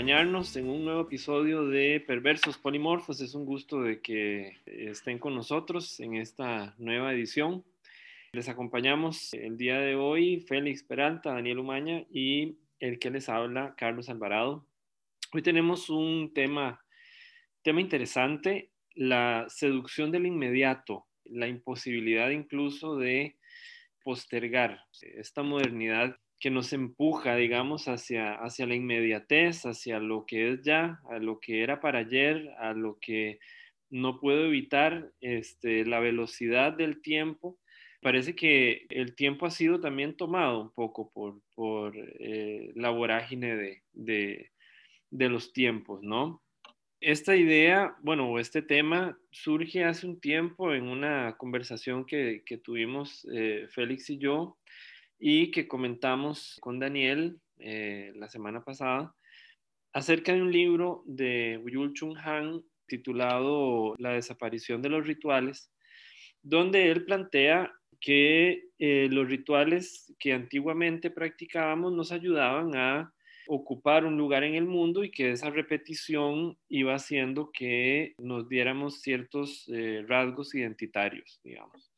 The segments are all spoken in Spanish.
en un nuevo episodio de Perversos Polimorfos. Es un gusto de que estén con nosotros en esta nueva edición. Les acompañamos el día de hoy Félix Peralta, Daniel Umaña y el que les habla, Carlos Alvarado. Hoy tenemos un tema, tema interesante, la seducción del inmediato, la imposibilidad incluso de postergar esta modernidad que nos empuja, digamos, hacia, hacia la inmediatez, hacia lo que es ya, a lo que era para ayer, a lo que no puedo evitar, este, la velocidad del tiempo. Parece que el tiempo ha sido también tomado un poco por, por eh, la vorágine de, de, los tiempos, ¿no? Esta idea, bueno, este tema surge hace un tiempo en una conversación que, que tuvimos eh, Félix y yo y que comentamos con Daniel eh, la semana pasada acerca de un libro de Yul Chung Han titulado La desaparición de los rituales, donde él plantea que eh, los rituales que antiguamente practicábamos nos ayudaban a ocupar un lugar en el mundo y que esa repetición iba haciendo que nos diéramos ciertos eh, rasgos identitarios, digamos.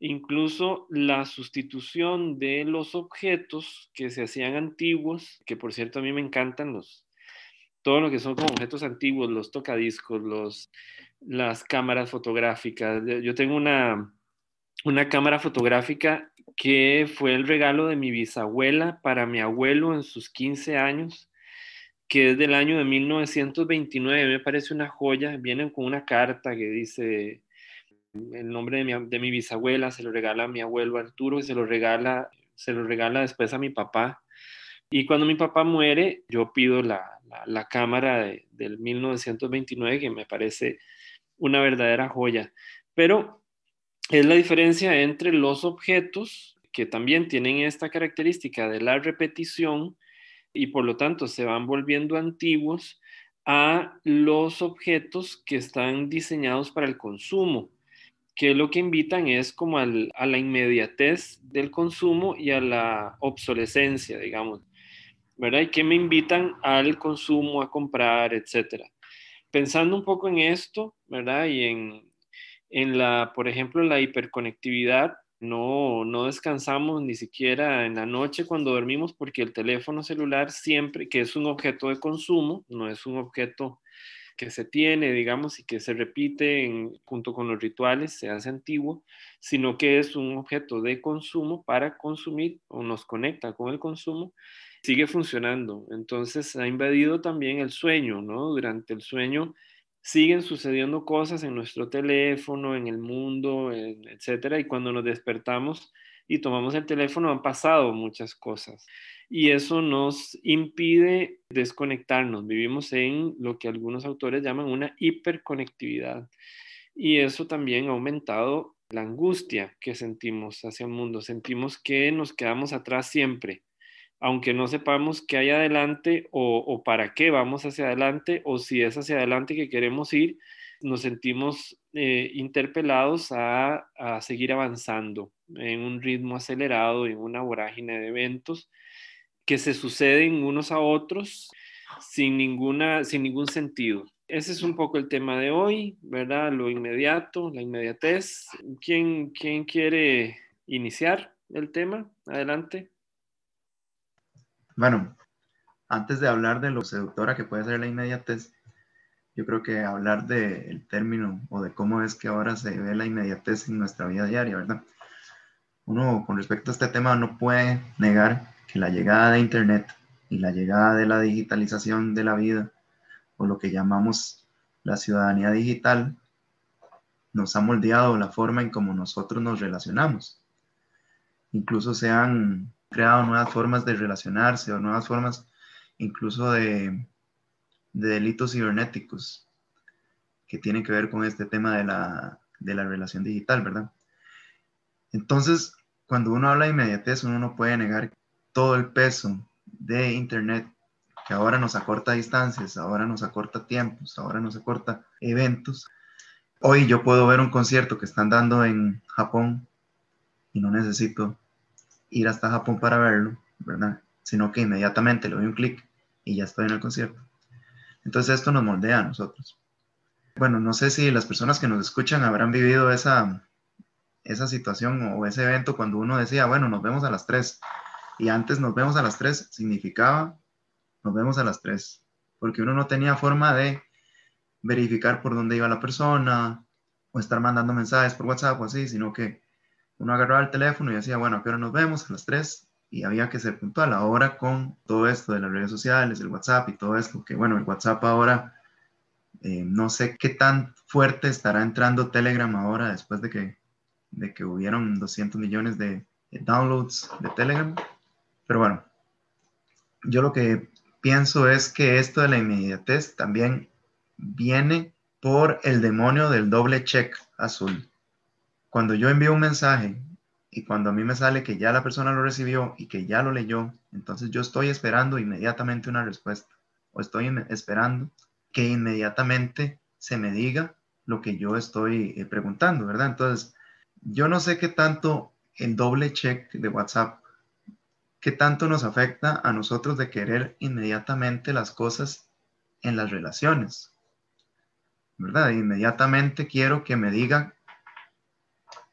Incluso la sustitución de los objetos que se hacían antiguos, que por cierto a mí me encantan los, todo lo que son como objetos antiguos, los tocadiscos, los, las cámaras fotográficas. Yo tengo una, una cámara fotográfica que fue el regalo de mi bisabuela para mi abuelo en sus 15 años, que es del año de 1929, me parece una joya, vienen con una carta que dice el nombre de mi, de mi bisabuela, se lo regala a mi abuelo Arturo y se lo regala, se lo regala después a mi papá. Y cuando mi papá muere, yo pido la, la, la cámara de, del 1929, que me parece una verdadera joya. Pero es la diferencia entre los objetos que también tienen esta característica de la repetición y por lo tanto se van volviendo antiguos a los objetos que están diseñados para el consumo, que lo que invitan es como al, a la inmediatez del consumo y a la obsolescencia, digamos, ¿verdad? Y que me invitan al consumo, a comprar, etcétera. Pensando un poco en esto, ¿verdad? Y en, en la, por ejemplo, la hiperconectividad, no, no descansamos ni siquiera en la noche cuando dormimos porque el teléfono celular siempre, que es un objeto de consumo, no es un objeto que se tiene, digamos, y que se repite junto con los rituales, se hace antiguo, sino que es un objeto de consumo para consumir o nos conecta con el consumo, sigue funcionando. Entonces ha invadido también el sueño, ¿no? Durante el sueño siguen sucediendo cosas en nuestro teléfono, en el mundo, etcétera, y cuando nos despertamos y tomamos el teléfono han pasado muchas cosas. Y eso nos impide desconectarnos. Vivimos en lo que algunos autores llaman una hiperconectividad. Y eso también ha aumentado la angustia que sentimos hacia el mundo. Sentimos que nos quedamos atrás siempre aunque no sepamos qué hay adelante o, para qué vamos hacia adelante o si es hacia adelante que queremos ir, nos sentimos eh, interpelados a, seguir avanzando en un ritmo acelerado, en una vorágine de eventos que se suceden unos a otros sin, ninguna, sin ningún sentido. Ese es un poco el tema de hoy, ¿verdad? Lo inmediato, la inmediatez. ¿Quién, quién quiere iniciar el tema? Adelante. Bueno, antes de hablar de lo seductora que puede ser la inmediatez, yo creo que hablar del término o de cómo es que ahora se ve la inmediatez en nuestra vida diaria, ¿verdad? Uno con respecto a este tema no puede negar que la llegada de Internet y la llegada de la digitalización de la vida, o lo que llamamos la ciudadanía digital, nos ha moldeado la forma en cómo nosotros nos relacionamos. Incluso se han creado nuevas formas de relacionarse o nuevas formas incluso de, delitos cibernéticos que tienen que ver con este tema de la, de la relación digital, ¿verdad? Entonces, cuando uno habla de inmediatez, uno no puede negar todo el peso de Internet que ahora nos acorta distancias, ahora nos acorta tiempos, ahora nos acorta eventos. Hoy yo puedo ver un concierto que están dando en Japón y no necesito ir hasta Japón para verlo, ¿verdad? Sino que inmediatamente le doy un clic y ya estoy en el concierto. Entonces esto nos moldea a nosotros. Bueno, no sé si las personas que nos escuchan habrán vivido esa, esa situación o ese evento cuando uno decía, bueno, nos vemos a las 3. Y antes nos vemos a las 3 significaba nos vemos a las 3, porque uno no tenía forma de verificar por dónde iba la persona o estar mandando mensajes por WhatsApp o así, sino que uno agarraba el teléfono y decía, bueno, ¿a qué nos vemos? A las 3 y había que ser puntual. Ahora con todo esto de las redes sociales, el WhatsApp y todo esto, que bueno, el WhatsApp ahora, eh, no sé qué tan fuerte estará entrando Telegram ahora después de que, de que hubieron 200 millones de downloads de Telegram. Pero bueno, yo lo que pienso es que esto de la inmediatez también viene por el demonio del doble check azul. Cuando yo envío un mensaje y cuando a mí me sale que ya la persona lo recibió y que ya lo leyó, entonces yo estoy esperando inmediatamente una respuesta o estoy esperando que inmediatamente se me diga lo que yo estoy eh, preguntando, ¿verdad? Entonces, yo no sé qué tanto el doble check de WhatsApp ¿Qué tanto nos afecta a nosotros de querer inmediatamente las cosas en las relaciones? ¿Verdad? Inmediatamente quiero que me diga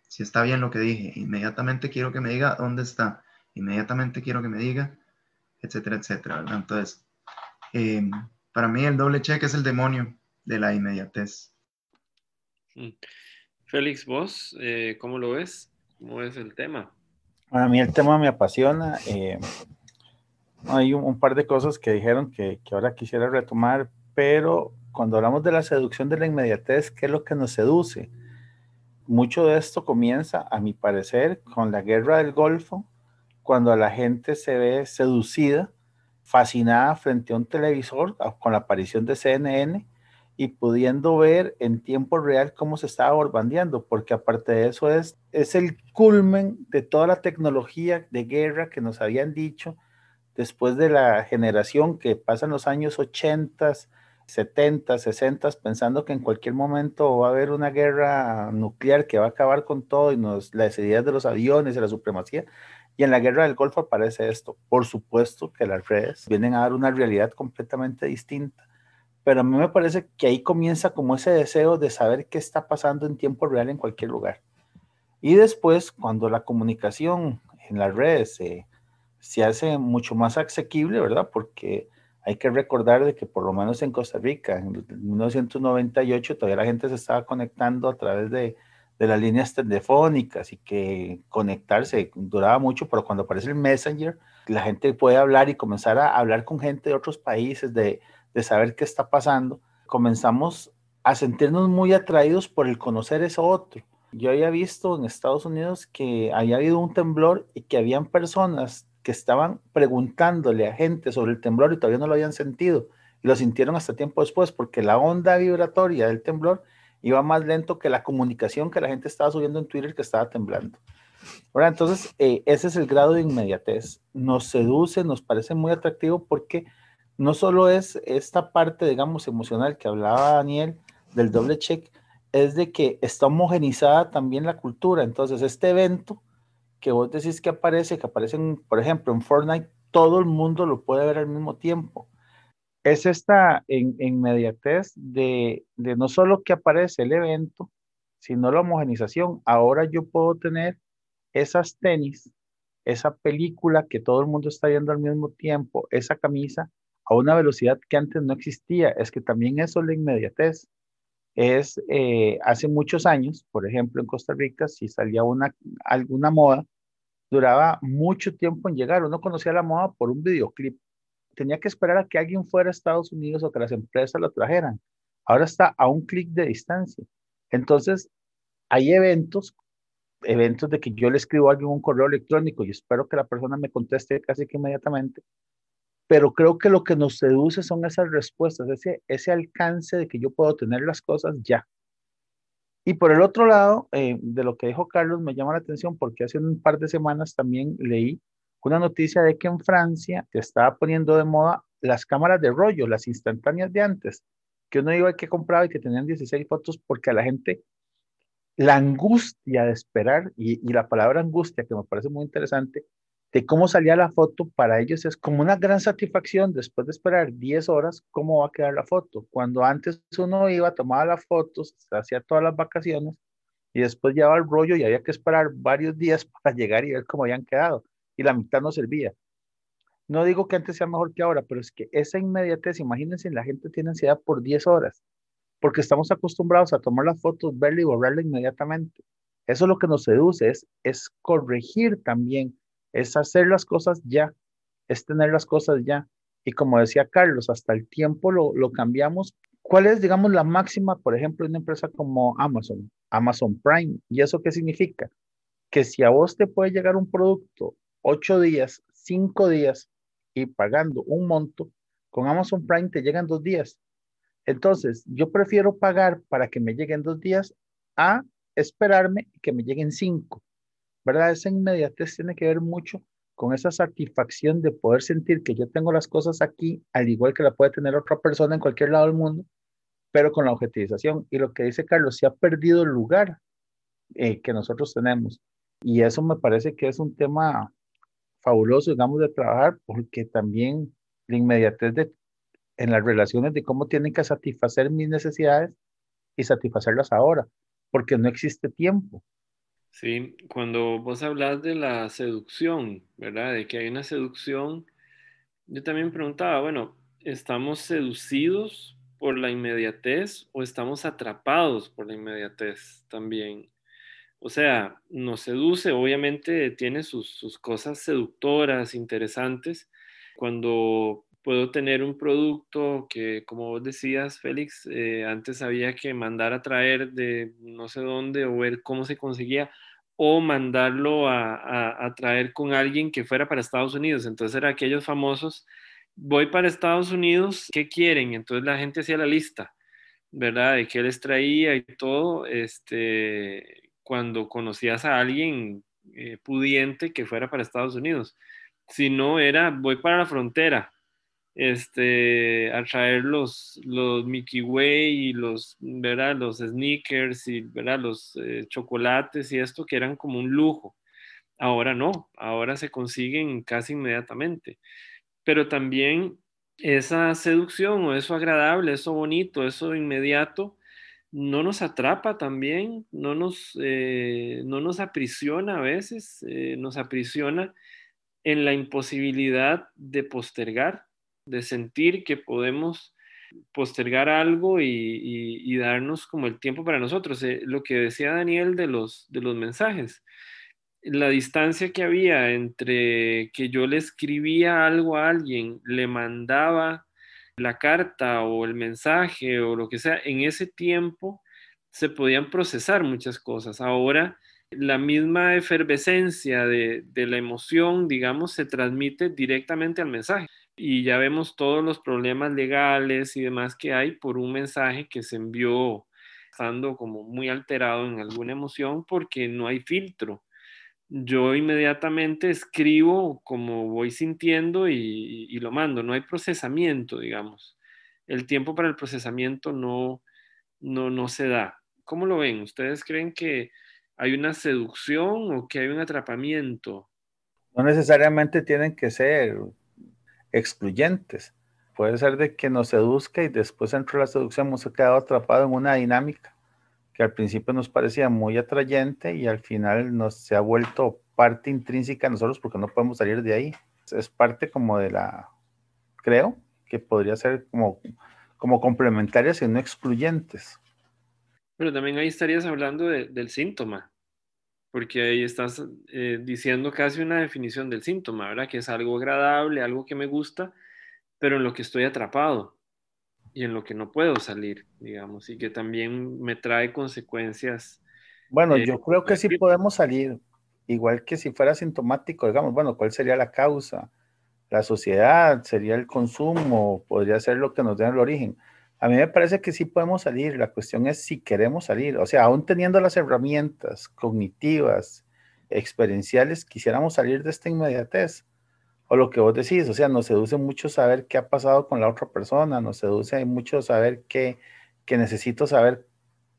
si está bien lo que dije. Inmediatamente quiero que me diga dónde está. Inmediatamente quiero que me diga, etcétera, etcétera. Entonces, eh, para mí el doble cheque es el demonio de la inmediatez. Mm. Félix, vos, eh, ¿cómo lo ves? ¿Cómo es el tema? A mí el tema me apasiona. Eh, hay un, par de cosas que dijeron que, que, ahora quisiera retomar, pero cuando hablamos de la seducción de la inmediatez, ¿qué es lo que nos seduce? Mucho de esto comienza, a mi parecer, con la guerra del Golfo, cuando la gente se ve seducida, fascinada frente a un televisor con la aparición de CNN y pudiendo ver en tiempo real cómo se estaba borbandeando, porque aparte de eso es, es el culmen de toda la tecnología de guerra que nos habían dicho después de la generación que pasa en los años 80, 70, 60, pensando que en cualquier momento va a haber una guerra nuclear que va a acabar con todo y nos, las ideas de los aviones y la supremacía. Y en la guerra del Golfo aparece esto. Por supuesto que las redes vienen a dar una realidad completamente distinta pero a mí me parece que ahí comienza como ese deseo de saber qué está pasando en tiempo real en cualquier lugar. Y después, cuando la comunicación en las redes se hace mucho más asequible, ¿verdad? Porque hay que recordar de que por lo menos en Costa Rica, en 1998, todavía la gente se estaba conectando a través de, de las líneas telefónicas y que conectarse duraba mucho, pero cuando aparece el Messenger, la gente puede hablar y comenzar a hablar con gente de otros países, de, de saber qué está pasando, comenzamos a sentirnos muy atraídos por el conocer eso otro. Yo había visto en Estados Unidos que había habido un temblor y que habían personas que estaban preguntándole a gente sobre el temblor y todavía no lo habían sentido y lo sintieron hasta tiempo después porque la onda vibratoria del temblor iba más lento que la comunicación que la gente estaba subiendo en Twitter que estaba temblando. Ahora, entonces, eh, ese es el grado de inmediatez. Nos seduce, nos parece muy atractivo porque no solo es esta parte, digamos, emocional que hablaba Daniel del doble check, es de que está homogenizada también la cultura. Entonces, este evento que vos decís que aparece, que aparece, por ejemplo, en Fortnite, todo el mundo lo puede ver al mismo tiempo. Es esta en, inmediatez de, de no solo que aparece el evento, sino la homogenización. Ahora yo puedo tener esas tenis, esa película que todo el mundo está viendo al mismo tiempo, esa camisa, a una velocidad que antes no existía. Es que también eso es la inmediatez. Es eh, hace muchos años, por ejemplo, en Costa Rica, si salía una, alguna moda, duraba mucho tiempo en llegar. Uno conocía la moda por un videoclip. Tenía que esperar a que alguien fuera a Estados Unidos o que las empresas lo trajeran. Ahora está a un clic de distancia. Entonces, hay eventos, eventos de que yo le escribo a alguien un correo electrónico y espero que la persona me conteste casi que inmediatamente, pero creo que lo que nos seduce son esas respuestas, ese, ese alcance de que yo puedo tener las cosas ya. Y por el otro lado, eh, de lo que dijo Carlos, me llama la atención porque hace un par de semanas también leí una noticia de que en Francia se estaba poniendo de moda las cámaras de rollo, las instantáneas de antes, que uno iba que compraba y que tenían 16 fotos porque a la gente la angustia de esperar, y, y la palabra angustia que me parece muy interesante, de cómo salía la foto, para ellos es como una gran satisfacción después de esperar 10 horas, cómo va a quedar la foto. Cuando antes uno iba, tomaba las fotos, hacía todas las vacaciones y después llevaba el rollo y había que esperar varios días para llegar y ver cómo habían quedado. Y la mitad no servía. No digo que antes sea mejor que ahora, pero es que esa inmediatez, imagínense, la gente tiene ansiedad por 10 horas, porque estamos acostumbrados a tomar las fotos, verla y borrarla inmediatamente. Eso es lo que nos seduce, es, es corregir también es hacer las cosas ya, es tener las cosas ya. Y como decía Carlos, hasta el tiempo lo, lo cambiamos. ¿Cuál es, digamos, la máxima, por ejemplo, de una empresa como Amazon, Amazon Prime? ¿Y eso qué significa? Que si a vos te puede llegar un producto ocho días, cinco días y pagando un monto, con Amazon Prime te llegan dos días. Entonces, yo prefiero pagar para que me lleguen dos días a esperarme que me lleguen cinco. ¿Verdad? Esa inmediatez tiene que ver mucho con esa satisfacción de poder sentir que yo tengo las cosas aquí, al igual que la puede tener otra persona en cualquier lado del mundo, pero con la objetivización. Y lo que dice Carlos, se ha perdido el lugar eh, que nosotros tenemos. Y eso me parece que es un tema fabuloso, digamos, de trabajar, porque también la inmediatez en las relaciones de cómo tienen que satisfacer mis necesidades y satisfacerlas ahora, porque no existe tiempo. Sí, cuando vos hablas de la seducción, ¿verdad? De que hay una seducción, yo también preguntaba, bueno, ¿estamos seducidos por la inmediatez o estamos atrapados por la inmediatez también? O sea, nos seduce, obviamente tiene sus, cosas seductoras, interesantes. Cuando puedo tener un producto que, como vos decías, Félix, eh, antes había que mandar a traer de no sé dónde o ver cómo se conseguía o mandarlo a, traer con alguien que fuera para Estados Unidos. Entonces eran aquellos famosos, voy para Estados Unidos, ¿qué quieren? Entonces la gente hacía la lista, ¿verdad? De qué les traía y todo, este, cuando conocías a alguien eh, pudiente que fuera para Estados Unidos. Si no, era voy para la frontera, este, a traer los, los Mickey Way y los, ¿verdad? los sneakers y ¿verdad? los eh, chocolates y esto que eran como un lujo. Ahora no, ahora se consiguen casi inmediatamente. Pero también esa seducción o eso agradable, eso bonito, eso inmediato, no nos atrapa también, no nos, eh, no nos aprisiona a veces, eh, nos aprisiona en la imposibilidad de postergar, de sentir que podemos postergar algo y, darnos como el tiempo para nosotros. Eh, lo que decía Daniel de los, de los mensajes, la distancia que había entre que yo le escribía algo a alguien, le mandaba la carta o el mensaje o lo que sea, en ese tiempo se podían procesar muchas cosas. Ahora la misma efervescencia de, de la emoción, digamos, se transmite directamente al mensaje y ya vemos todos los problemas legales y demás que hay por un mensaje que se envió estando como muy alterado en alguna emoción porque no hay filtro. Yo inmediatamente escribo como voy sintiendo y, lo mando, no hay procesamiento, digamos. El tiempo para el procesamiento no, no, no se da. ¿Cómo lo ven? ¿Ustedes creen que hay una seducción o que hay un atrapamiento? No necesariamente tienen que ser excluyentes. Puede ser de que nos seduzca y después dentro de la seducción hemos quedado atrapado en una dinámica que al principio nos parecía muy atrayente y al final nos se ha vuelto parte intrínseca de nosotros porque no podemos salir de ahí. Es parte como de la, creo, que podría ser como, como complementarias y no excluyentes. Pero también ahí estarías hablando del síntoma, porque ahí estás eh, diciendo casi una definición del síntoma, ¿verdad? Que es algo agradable, algo que me gusta, pero en lo que estoy atrapado y en lo que no puedo salir, digamos, y que también me trae consecuencias. Bueno, eh, yo creo que sí podemos salir, igual que si fuera sintomático, digamos, bueno, ¿cuál sería la causa? La sociedad, sería el consumo, podría ser lo que nos dé el origen a mí me parece que sí podemos salir. La cuestión es si queremos salir. O sea, aún teniendo las herramientas cognitivas, experienciales, quisiéramos salir de esta inmediatez. o lo que vos decís, o sea, nos seduce mucho saber qué ha pasado con la otra persona, nos seduce mucho saber qué, que necesito saber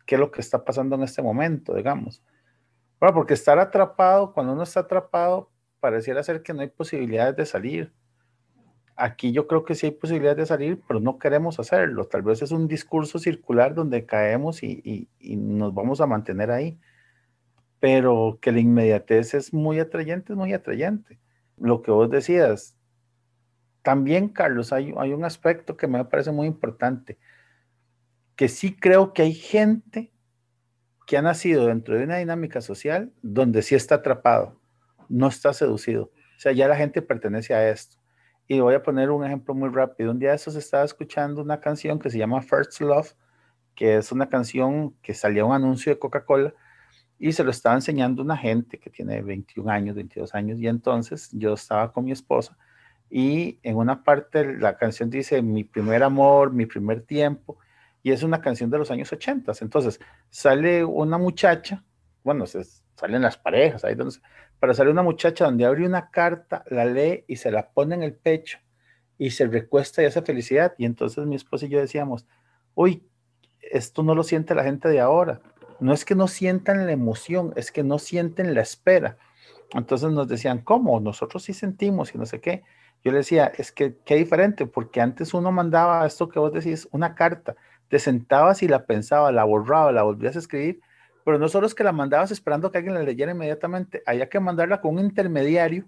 qué es lo que está pasando en este momento, digamos. Bueno, porque estar atrapado, cuando uno está atrapado, pareciera ser que no hay posibilidades de salir. Aquí yo creo que sí hay posibilidades de salir, pero no queremos hacerlo. Tal vez es un discurso circular donde caemos y, y nos vamos a mantener ahí. Pero que la inmediatez es muy atrayente, es muy atrayente lo que vos decías. También, Carlos, hay, hay un aspecto que me parece muy importante, que sí creo que hay gente que ha nacido dentro de una dinámica social donde sí está atrapado, no está seducido. O sea, ya la gente pertenece a esto. Y voy a poner un ejemplo muy rápido. Un día de esos estaba escuchando una canción que se llama First Love, que es una canción que salía un anuncio de Coca-Cola y se lo estaba enseñando una gente que tiene 21 años, 22 años, y entonces yo estaba con mi esposa y en una parte la canción dice mi primer amor, mi primer tiempo, y es una canción de los años 80. Entonces sale una muchacha, bueno, se, salen las parejas, ahí donde, pero sale una muchacha donde abre una carta, la lee y se la pone en el pecho y se recuesta y hace felicidad. Y entonces mi esposa y yo decíamos, uy, esto no lo siente la gente de ahora no es que no sientan la emoción, es que no sienten la espera. Entonces nos decían, ¿cómo? Nosotros sí sentimos y no sé qué. Yo le decía, es que qué diferente, porque antes uno mandaba esto que vos decís, una carta, te sentabas y la pensaba, la borraba, la volvías a escribir, pero no solo es que la mandabas esperando que alguien la leyera inmediatamente, había que mandarla con un intermediario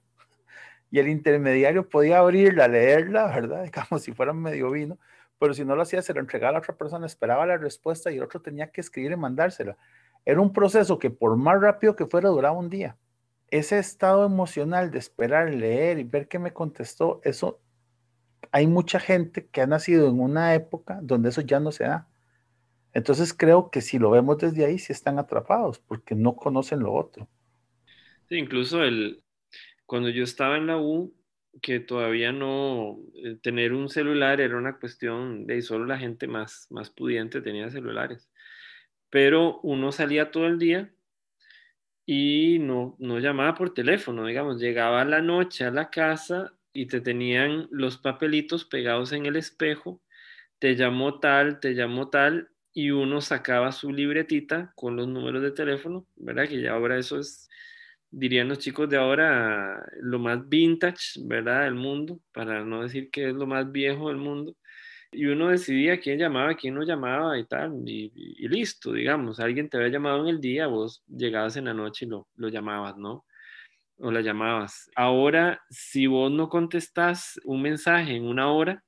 y el intermediario podía abrirla, leerla, ¿verdad? Como si fuera medio vino, pero si no lo hacía, se lo entregaba a la otra persona, esperaba la respuesta y el otro tenía que escribir y mandársela. Era un proceso que por más rápido que fuera, duraba un día. Ese estado emocional de esperar, leer y ver qué me contestó, eso, hay mucha gente que ha nacido en una época donde eso ya no se da. Entonces creo que si lo vemos desde ahí, sí están atrapados porque no conocen lo otro. Sí, incluso el, cuando yo estaba en la U, que todavía no, eh, tener un celular era una cuestión de solo la gente más, más pudiente tenía celulares. Pero uno salía todo el día y no, no llamaba por teléfono, digamos, llegaba a la noche a la casa y te tenían los papelitos pegados en el espejo, te llamó tal, te llamó tal, y uno sacaba su libretita con los números de teléfono, ¿verdad? Que ya ahora eso es dirían los chicos de ahora, lo más vintage, ¿verdad? Del mundo, para no decir que es lo más viejo del mundo. Y uno decidía quién llamaba, quién no llamaba y tal, y, listo, digamos, alguien te había llamado en el día, vos llegabas en la noche y lo, lo llamabas, ¿no? O la llamabas. Ahora, si vos no contestás un mensaje en una hora,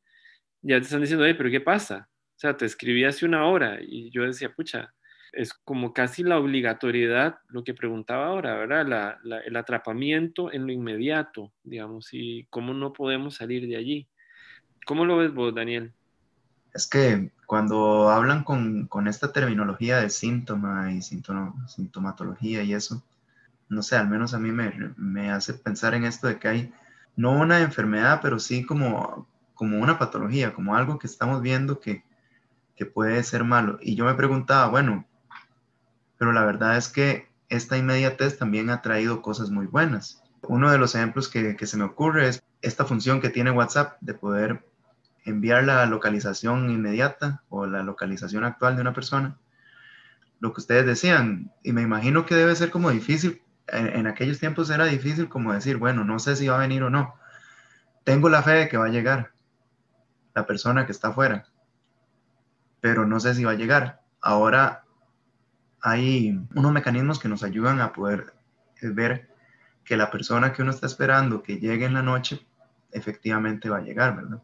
ya te están diciendo, oye, pero ¿qué pasa? O sea, te escribí hace una hora y yo decía, pucha, es como casi la obligatoriedad, lo que preguntaba ahora, ¿verdad? el atrapamiento en lo inmediato, digamos, y cómo no podemos salir de allí. ¿Cómo lo ves vos, Daniel? Es que cuando hablan con, esta terminología de síntoma y sintomatología y eso, no sé, al menos a mí me, hace pensar en esto de que hay no una enfermedad, pero sí como, como una patología, como algo que estamos viendo que, que puede ser malo. Y yo me preguntaba, bueno, pero la verdad es que esta inmediatez también ha traído cosas muy buenas. Uno de los ejemplos que, se me ocurre es esta función que tiene WhatsApp de poder enviar la localización inmediata o la localización actual de una persona. Lo que ustedes decían, y me imagino que debe ser como difícil, en, en, aquellos tiempos era difícil como decir, bueno, no sé si va a venir o no. Tengo la fe de que va a llegar la persona que está afuera, pero no sé si va a llegar. Ahora hay unos mecanismos que nos ayudan a poder eh, ver que la persona que uno está esperando que llegue en la noche efectivamente va a llegar, ¿verdad?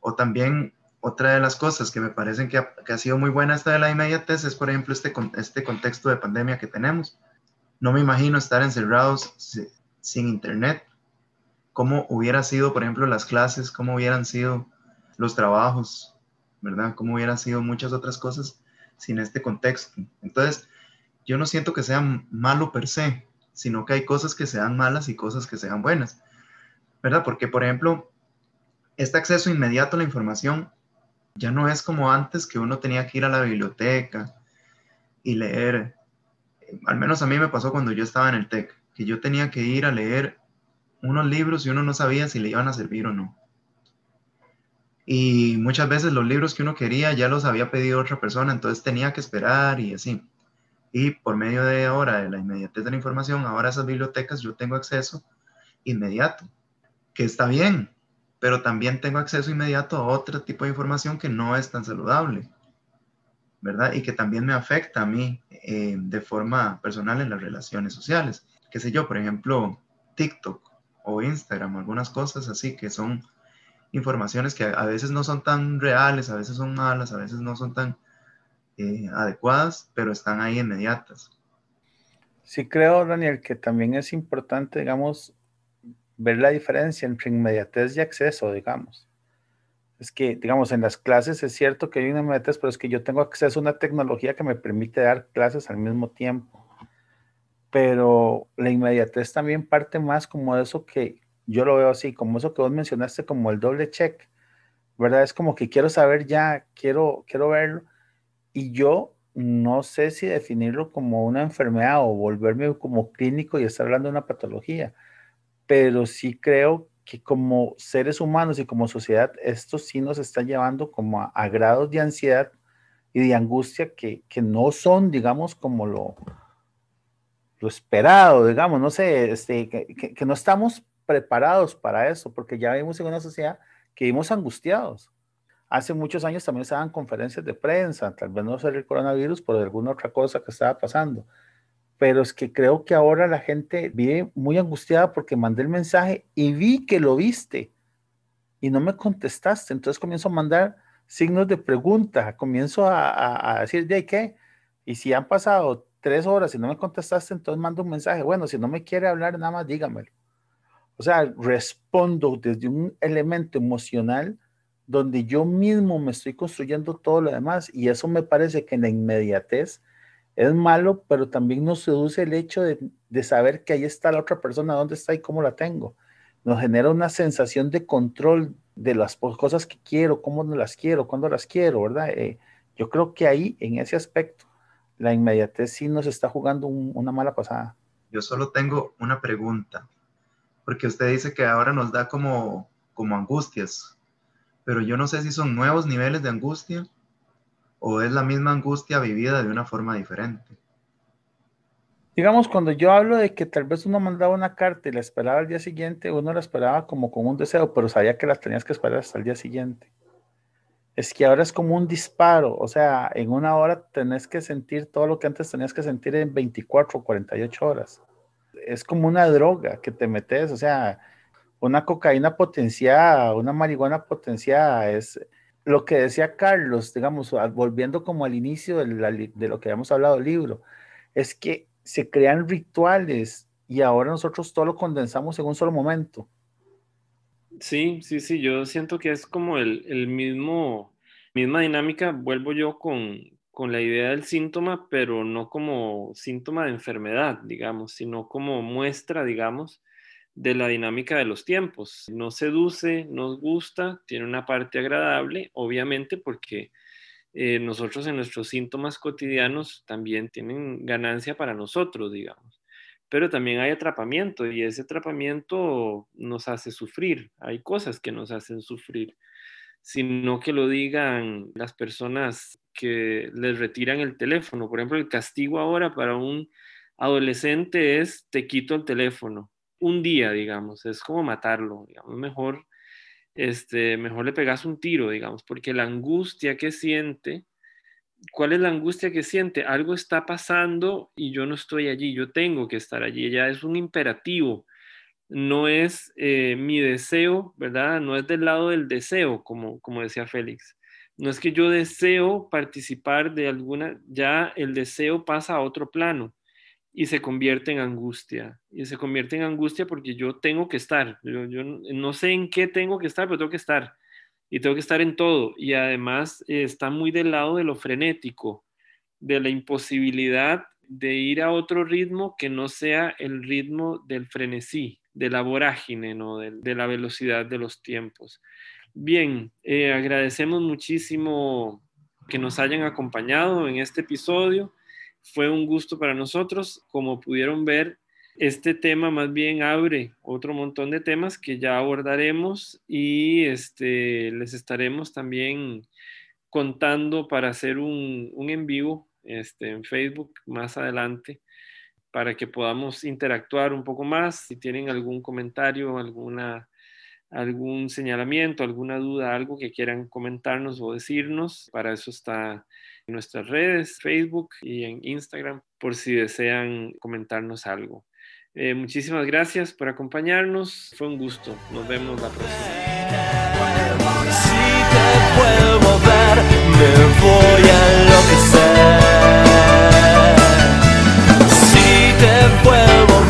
O también otra de las cosas que me parecen que ha, sido muy buena esta de la inmediatez es, por ejemplo, este, este contexto de pandemia que tenemos. No me imagino estar encerrados sin internet. ¿Cómo hubiera sido, por ejemplo, las clases? ¿Cómo hubieran sido los trabajos? ¿Verdad? ¿Cómo hubieran sido muchas otras cosas sin este contexto? Entonces, yo no siento que sea malo per se, sino que hay cosas que sean malas y cosas que sean buenas, ¿verdad? Porque, por ejemplo, este acceso inmediato a la información ya no es como antes que uno tenía que ir a la biblioteca y leer. Al menos a mí me pasó cuando yo estaba en el TEC, que yo tenía que ir a leer unos libros y uno no sabía si le iban a servir o no. Y muchas veces los libros que uno quería ya los había pedido otra persona, entonces tenía que esperar y así. Y por medio de ahora de la inmediatez de la información, ahora esas bibliotecas yo tengo acceso inmediato, que está bien, pero también tengo acceso inmediato a otro tipo de información que no es tan saludable, ¿verdad? Y que también me afecta a mí eh, de forma personal en las relaciones sociales. Qué sé yo, por ejemplo, TikTok o Instagram, algunas cosas así que son informaciones que a veces no son tan reales, a veces son malas, a veces no son tan eh, adecuadas, pero están ahí inmediatas. Sí creo, Daniel, que también es importante, digamos, ver la diferencia entre inmediatez y acceso, digamos. Es que, digamos, en las clases es cierto que hay una inmediatez, pero es que yo tengo acceso a una tecnología que me permite dar clases al mismo tiempo. Pero la inmediatez también parte más como de eso que yo lo veo así, como eso que vos mencionaste, como el doble check, ¿verdad? Es como que quiero saber ya, quiero, quiero verlo, y yo no sé si definirlo como una enfermedad o volverme como clínico y estar hablando de una patología, pero sí creo que como seres humanos y como sociedad, esto sí nos está llevando como a, grados de ansiedad y de angustia que, que no son, digamos, como lo, lo esperado, digamos, no sé, este, que, que, no estamos preparados para eso, porque ya vivimos en una sociedad que vivimos angustiados. Hace muchos años también se daban conferencias de prensa, tal vez no ser el coronavirus, por alguna otra cosa que estaba pasando. Pero es que creo que ahora la gente vive muy angustiada porque mandé el mensaje y vi que lo viste y no me contestaste. Entonces comienzo a mandar signos de pregunta, comienzo a, a, decir, ¿de qué? Y si han pasado tres horas y no me contestaste, entonces mando un mensaje. Bueno, si no me quiere hablar, nada más dígamelo. O sea, respondo desde un elemento emocional donde yo mismo me estoy construyendo todo lo demás y eso me parece que en la inmediatez es malo, pero también nos seduce el hecho de, de saber que ahí está la otra persona, dónde está y cómo la tengo. Nos genera una sensación de control de las cosas que quiero, cómo no las quiero, cuándo las quiero, ¿verdad? Eh, yo creo que ahí, en ese aspecto, la inmediatez sí nos está jugando una mala pasada. Yo solo tengo una pregunta, porque usted dice que ahora nos da como, como angustias, pero yo no sé si son nuevos niveles de angustia o es la misma angustia vivida de una forma diferente. Digamos, cuando yo hablo de que tal vez uno mandaba una carta y la esperaba al día siguiente, uno la esperaba como con un deseo, pero sabía que la tenías que esperar hasta el día siguiente. Es que ahora es como un disparo, o sea, en una hora tenés que sentir todo lo que antes tenías que sentir en 24 o 48 horas. Es como una droga que te metes, o sea, una cocaína potenciada, una marihuana potenciada, es lo que decía Carlos, digamos, volviendo como al inicio de, de lo que habíamos hablado del libro, es que se crean rituales y ahora nosotros todo lo condensamos en un solo momento. Sí, sí, sí, yo siento que es como el, el mismo, misma dinámica, vuelvo yo con, con la idea del síntoma, pero no como síntoma de enfermedad, digamos, sino como muestra, digamos, de la dinámica de los tiempos. Nos seduce, nos gusta, tiene una parte agradable, obviamente porque eh, nosotros en nuestros síntomas cotidianos también tienen ganancia para nosotros, digamos. Pero también hay atrapamiento y ese atrapamiento nos hace sufrir. Hay cosas que nos hacen sufrir, sino que lo digan las personas que les retiran el teléfono. Por ejemplo, el castigo ahora para un adolescente es te quito el teléfono un día, digamos, es como matarlo, digamos, mejor, este, mejor le pegas un tiro, digamos, porque la angustia que siente, ¿cuál es la angustia que siente? Algo está pasando y yo no estoy allí, yo tengo que estar allí, ya es un imperativo, no es eh, mi deseo, ¿verdad? No es del lado del deseo, como, como decía Félix. No es que yo deseo participar de alguna, ya el deseo pasa a otro plano y se convierte en angustia. Y se convierte en angustia porque yo tengo que estar. Yo, no sé en qué tengo que estar, pero tengo que estar. Y tengo que estar en todo. Y además eh, está muy del lado de lo frenético, de la imposibilidad de ir a otro ritmo que no sea el ritmo del frenesí, de la vorágine, ¿no? de, la velocidad de los tiempos. Bien, eh, agradecemos muchísimo que nos hayan acompañado en este episodio. Fue un gusto para nosotros. Como pudieron ver, este tema más bien abre otro montón de temas que ya abordaremos y este, les estaremos también contando para hacer un, un en vivo este, en Facebook más adelante para que podamos interactuar un poco más. Si tienen algún comentario, alguna, algún señalamiento, alguna duda, algo que quieran comentarnos o decirnos. Para eso está en nuestras redes, Facebook y en Instagram, por si desean comentarnos algo. Eh, muchísimas gracias por acompañarnos. Fue un gusto. Nos vemos la próxima. Si te vuelvo